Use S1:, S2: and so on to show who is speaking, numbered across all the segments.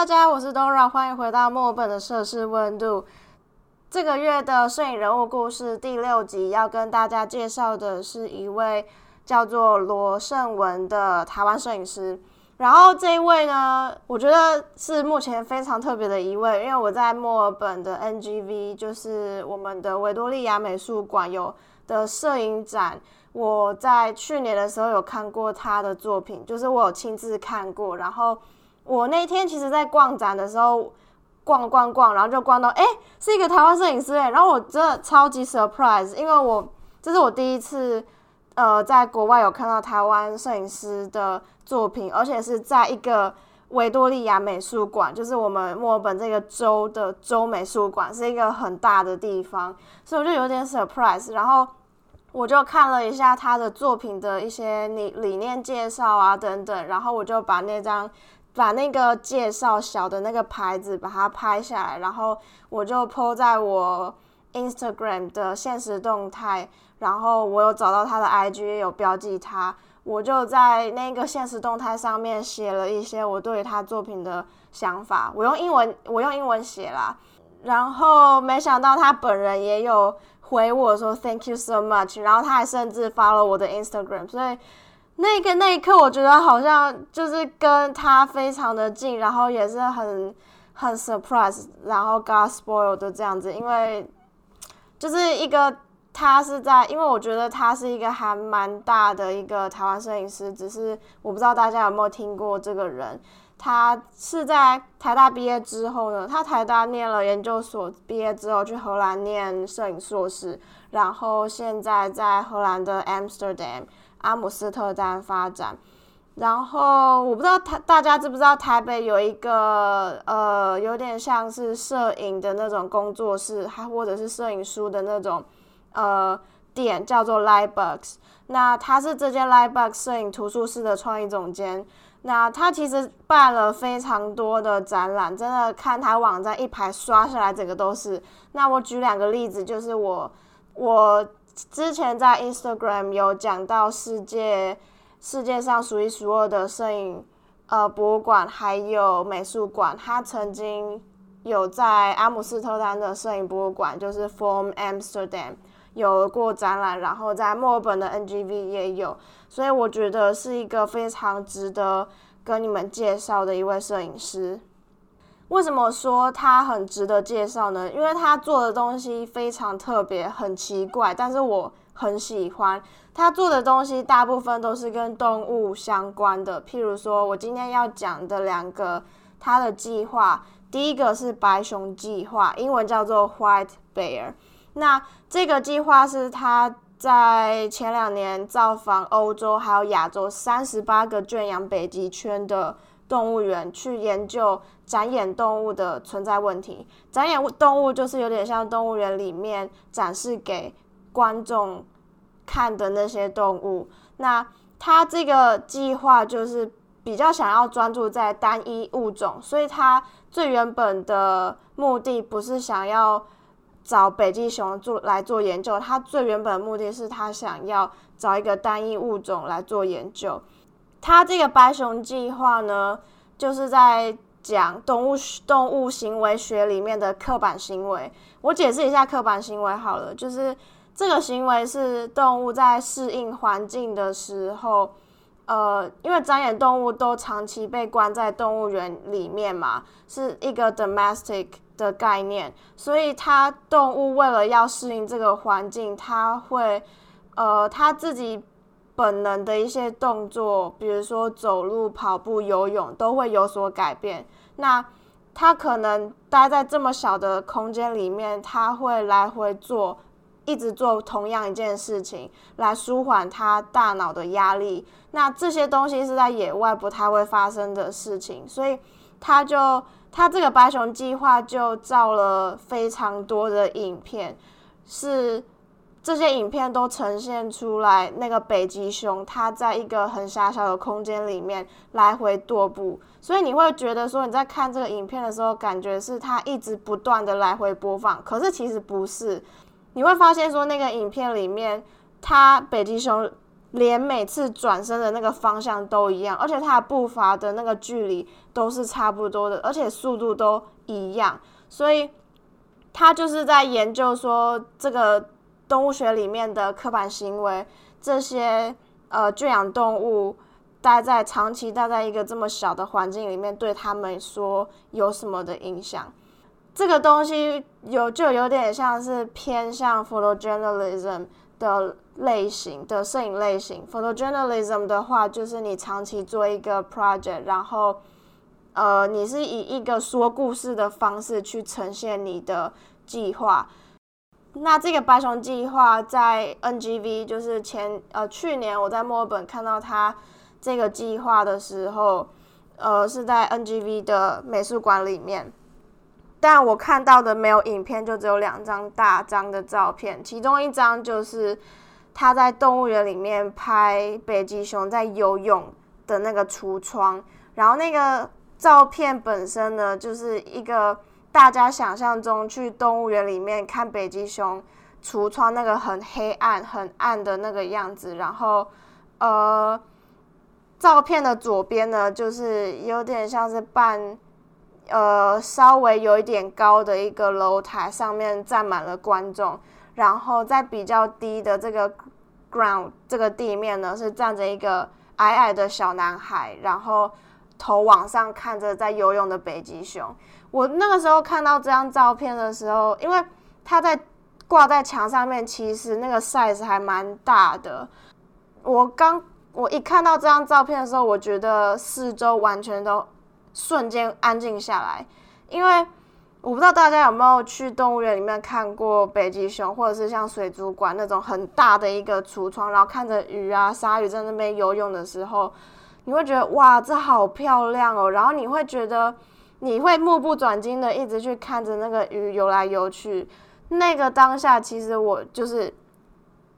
S1: 大家，我是 Dora，欢迎回到墨尔本的摄氏温度。这个月的摄影人物故事第六集要跟大家介绍的是一位叫做罗胜文的台湾摄影师。然后这一位呢，我觉得是目前非常特别的一位，因为我在墨尔本的 NGV，就是我们的维多利亚美术馆有的摄影展，我在去年的时候有看过他的作品，就是我有亲自看过。然后我那天其实，在逛展的时候，逛逛逛，然后就逛到，哎，是一个台湾摄影师哎，然后我真的超级 surprise，因为我这是我第一次。呃，在国外有看到台湾摄影师的作品，而且是在一个维多利亚美术馆，就是我们墨尔本这个州的州美术馆，是一个很大的地方，所以我就有点 surprise。然后我就看了一下他的作品的一些理理念介绍啊等等，然后我就把那张把那个介绍小的那个牌子把它拍下来，然后我就 po 在我 Instagram 的现实动态。然后我有找到他的 IG，有标记他，我就在那个现实动态上面写了一些我对他作品的想法。我用英文，我用英文写啦。然后没想到他本人也有回我说 Thank you so much。然后他还甚至发了我的 Instagram，所以那个那一刻我觉得好像就是跟他非常的近，然后也是很很 surprise，然后 got spoiled 的这样子，因为就是一个。他是在，因为我觉得他是一个还蛮大的一个台湾摄影师，只是我不知道大家有没有听过这个人。他是在台大毕业之后呢，他台大念了研究所，毕业之后去荷兰念摄影硕士，然后现在在荷兰的 Amsterdam 阿姆斯特丹发展。然后我不知道他大家知不知道台北有一个呃有点像是摄影的那种工作室，还或者是摄影书的那种。呃，店叫做 Lightbox，那他是这间 Lightbox 摄影图书室的创意总监。那他其实办了非常多的展览，真的看他网站一排刷下来，整个都是。那我举两个例子，就是我我之前在 Instagram 有讲到世界世界上数一数二的摄影呃博物馆还有美术馆，他曾经有在阿姆斯特丹的摄影博物馆，就是 Form Amsterdam。有过展览，然后在墨尔本的 NGV 也有，所以我觉得是一个非常值得跟你们介绍的一位摄影师。为什么说他很值得介绍呢？因为他做的东西非常特别，很奇怪，但是我很喜欢他做的东西，大部分都是跟动物相关的。譬如说，我今天要讲的两个他的计划，第一个是白熊计划，英文叫做 White Bear。那这个计划是他在前两年造访欧洲还有亚洲三十八个圈养北极圈的动物园，去研究展演动物的存在问题。展演动物就是有点像动物园里面展示给观众看的那些动物。那他这个计划就是比较想要专注在单一物种，所以他最原本的目的不是想要。找北极熊做来做研究，他最原本的目的是他想要找一个单一物种来做研究。他这个白熊计划呢，就是在讲动物动物行为学里面的刻板行为。我解释一下刻板行为好了，就是这个行为是动物在适应环境的时候，呃，因为展演动物都长期被关在动物园里面嘛，是一个 domestic。的概念，所以它动物为了要适应这个环境，它会，呃，它自己本能的一些动作，比如说走路、跑步、游泳，都会有所改变。那他可能待在这么小的空间里面，他会来回做，一直做同样一件事情，来舒缓他大脑的压力。那这些东西是在野外不太会发生的事情，所以他就。他这个白熊计划就照了非常多的影片，是这些影片都呈现出来那个北极熊，它在一个很狭小的空间里面来回踱步，所以你会觉得说你在看这个影片的时候，感觉是它一直不断的来回播放，可是其实不是，你会发现说那个影片里面，它北极熊连每次转身的那个方向都一样，而且它的步伐的那个距离都是差不多的，而且速度都一样，所以他就是在研究说这个动物学里面的刻板行为，这些呃圈养动物待在长期待在一个这么小的环境里面，对他们说有什么的影响？这个东西有就有点像是偏向 photojournalism 的。类型的摄影类型，photojournalism 的话，就是你长期做一个 project，然后，呃，你是以一个说故事的方式去呈现你的计划。那这个白熊计划在 NGV，就是前呃去年我在墨尔本看到它这个计划的时候，呃，是在 NGV 的美术馆里面，但我看到的没有影片，就只有两张大张的照片，其中一张就是。他在动物园里面拍北极熊在游泳的那个橱窗，然后那个照片本身呢，就是一个大家想象中去动物园里面看北极熊橱窗那个很黑暗、很暗的那个样子。然后，呃，照片的左边呢，就是有点像是半呃稍微有一点高的一个楼台，上面站满了观众。然后在比较低的这个 ground 这个地面呢，是站着一个矮矮的小男孩，然后头往上看着在游泳的北极熊。我那个时候看到这张照片的时候，因为它在挂在墙上面，其实那个 size 还蛮大的。我刚我一看到这张照片的时候，我觉得四周完全都瞬间安静下来，因为。我不知道大家有没有去动物园里面看过北极熊，或者是像水族馆那种很大的一个橱窗，然后看着鱼啊、鲨鱼在那边游泳的时候，你会觉得哇，这好漂亮哦！然后你会觉得你会目不转睛的一直去看着那个鱼游来游去。那个当下，其实我就是。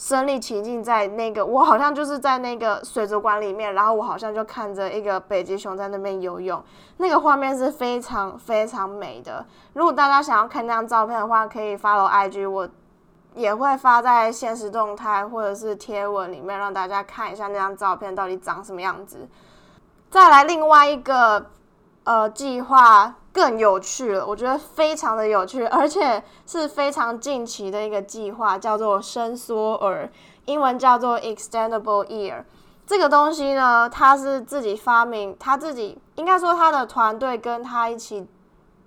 S1: 身临其境在那个，我好像就是在那个水族馆里面，然后我好像就看着一个北极熊在那边游泳，那个画面是非常非常美的。如果大家想要看那张照片的话，可以 follow IG，我也会发在现实动态或者是贴文里面，让大家看一下那张照片到底长什么样子。再来另外一个。呃，计划更有趣了，我觉得非常的有趣，而且是非常近期的一个计划，叫做伸缩耳，英文叫做 extendable ear。这个东西呢，他是自己发明，他自己应该说他的团队跟他一起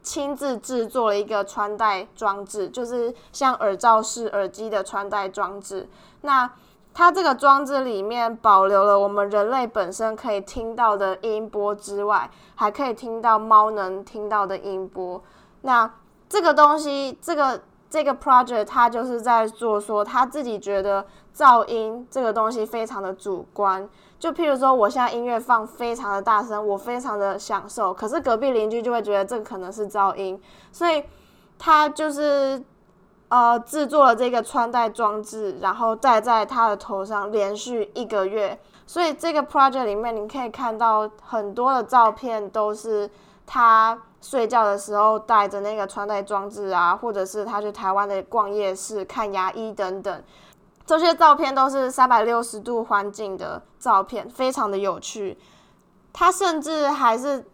S1: 亲自制作了一个穿戴装置，就是像耳罩式耳机的穿戴装置。那它这个装置里面保留了我们人类本身可以听到的音波之外，还可以听到猫能听到的音波。那这个东西，这个这个 project，他就是在做说，他自己觉得噪音这个东西非常的主观。就譬如说，我现在音乐放非常的大声，我非常的享受，可是隔壁邻居就会觉得这可能是噪音，所以他就是。呃，制作了这个穿戴装置，然后戴在他的头上，连续一个月。所以这个 project 里面，你可以看到很多的照片，都是他睡觉的时候带着那个穿戴装置啊，或者是他去台湾的逛夜市、看牙医等等。这些照片都是三百六十度环境的照片，非常的有趣。他甚至还是。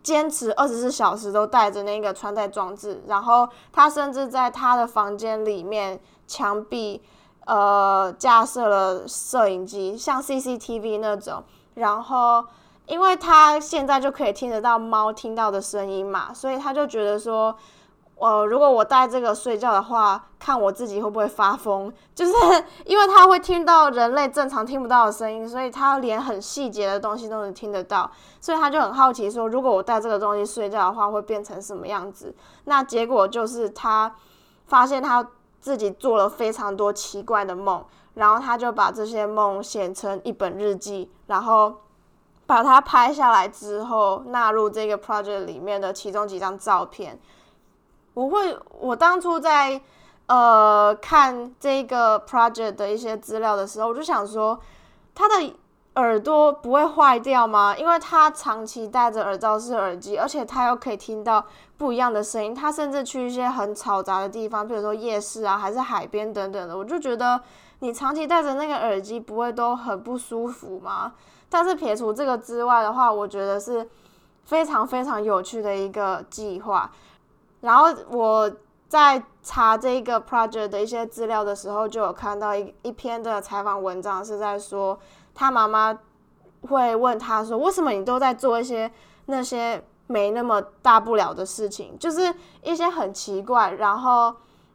S1: 坚持二十四小时都带着那个穿戴装置，然后他甚至在他的房间里面墙壁，呃，架设了摄影机，像 CCTV 那种。然后，因为他现在就可以听得到猫听到的声音嘛，所以他就觉得说。呃，如果我带这个睡觉的话，看我自己会不会发疯？就是 因为他会听到人类正常听不到的声音，所以他连很细节的东西都能听得到，所以他就很好奇说，如果我带这个东西睡觉的话，会变成什么样子？那结果就是他发现他自己做了非常多奇怪的梦，然后他就把这些梦写成一本日记，然后把它拍下来之后，纳入这个 project 里面的其中几张照片。我会，我当初在呃看这个 project 的一些资料的时候，我就想说，他的耳朵不会坏掉吗？因为他长期戴着耳罩式耳机，而且他又可以听到不一样的声音。他甚至去一些很嘈杂的地方，比如说夜市啊，还是海边等等的。我就觉得你长期戴着那个耳机，不会都很不舒服吗？但是撇除这个之外的话，我觉得是非常非常有趣的一个计划。然后我在查这个 project 的一些资料的时候，就有看到一一篇的采访文章是在说。他妈妈会问他说：“为什么你都在做一些那些没那么大不了的事情？就是一些很奇怪，然后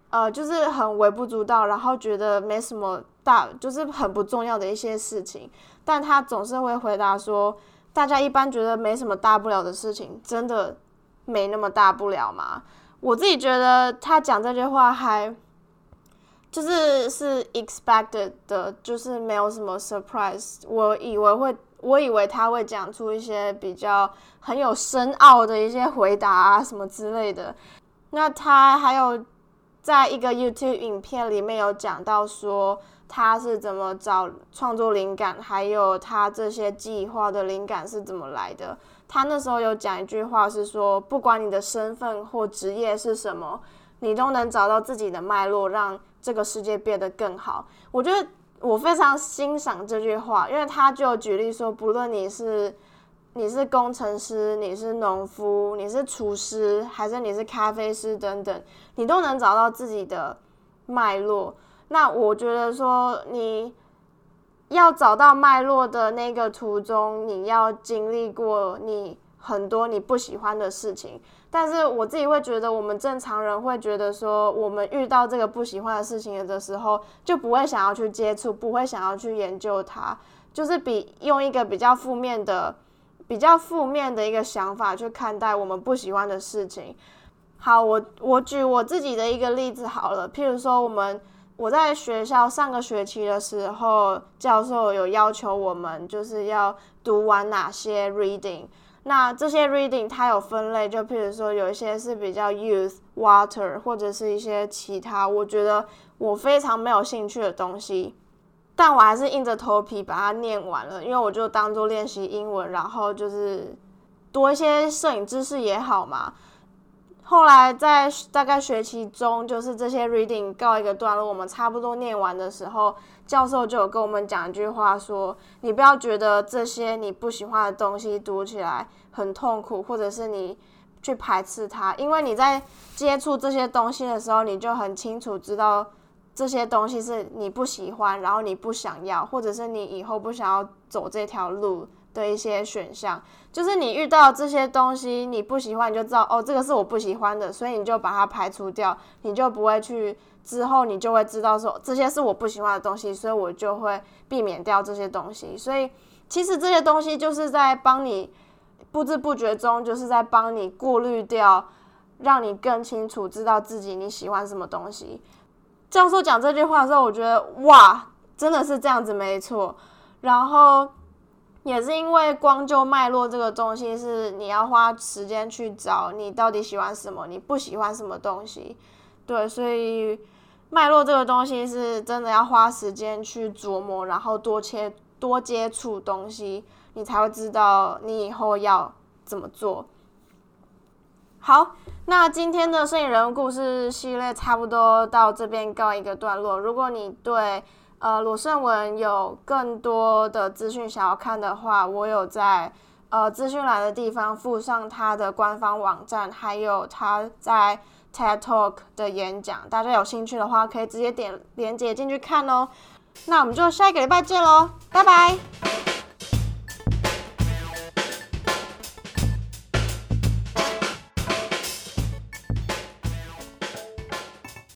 S1: 呃，就是很微不足道，然后觉得没什么大，就是很不重要的一些事情。但他总是会回答说：大家一般觉得没什么大不了的事情，真的没那么大不了吗？我自己觉得他讲这句话还。”就是是 expected 的，就是没有什么 surprise。我以为会，我以为他会讲出一些比较很有深奥的一些回答啊什么之类的。那他还有在一个 YouTube 影片里面有讲到说他是怎么找创作灵感，还有他这些计划的灵感是怎么来的。他那时候有讲一句话是说，不管你的身份或职业是什么，你都能找到自己的脉络，让。这个世界变得更好，我觉得我非常欣赏这句话，因为他就举例说，不论你是你是工程师，你是农夫，你是厨师，还是你是咖啡师等等，你都能找到自己的脉络。那我觉得说，你要找到脉络的那个途中，你要经历过你很多你不喜欢的事情。但是我自己会觉得，我们正常人会觉得说，我们遇到这个不喜欢的事情的时候，就不会想要去接触，不会想要去研究它，就是比用一个比较负面的、比较负面的一个想法去看待我们不喜欢的事情。好，我我举我自己的一个例子好了，譬如说，我们我在学校上个学期的时候，教授有要求我们就是要读完哪些 reading。那这些 reading 它有分类，就譬如说有一些是比较 youth water 或者是一些其他，我觉得我非常没有兴趣的东西，但我还是硬着头皮把它念完了，因为我就当做练习英文，然后就是多一些摄影知识也好嘛。后来在大概学期中，就是这些 reading 告一个段落，我们差不多念完的时候，教授就有跟我们讲一句话，说你不要觉得这些你不喜欢的东西读起来很痛苦，或者是你去排斥它，因为你在接触这些东西的时候，你就很清楚知道这些东西是你不喜欢，然后你不想要，或者是你以后不想要走这条路。的一些选项，就是你遇到这些东西你不喜欢，你就知道哦，这个是我不喜欢的，所以你就把它排除掉，你就不会去之后你就会知道说这些是我不喜欢的东西，所以我就会避免掉这些东西。所以其实这些东西就是在帮你不知不觉中就是在帮你过滤掉，让你更清楚知道自己你喜欢什么东西。教授讲这句话的时候，我觉得哇，真的是这样子，没错。然后。也是因为光就脉络这个东西，是你要花时间去找你到底喜欢什么，你不喜欢什么东西，对，所以脉络这个东西是真的要花时间去琢磨，然后多切多接触东西，你才会知道你以后要怎么做。好，那今天的摄影人物故事系列差不多到这边告一个段落。如果你对呃，罗胜文有更多的资讯想要看的话，我有在呃资讯栏的地方附上他的官方网站，还有他在 TED Talk 的演讲。大家有兴趣的话，可以直接点链接进去看哦。那我们就下一个礼拜见喽，拜拜。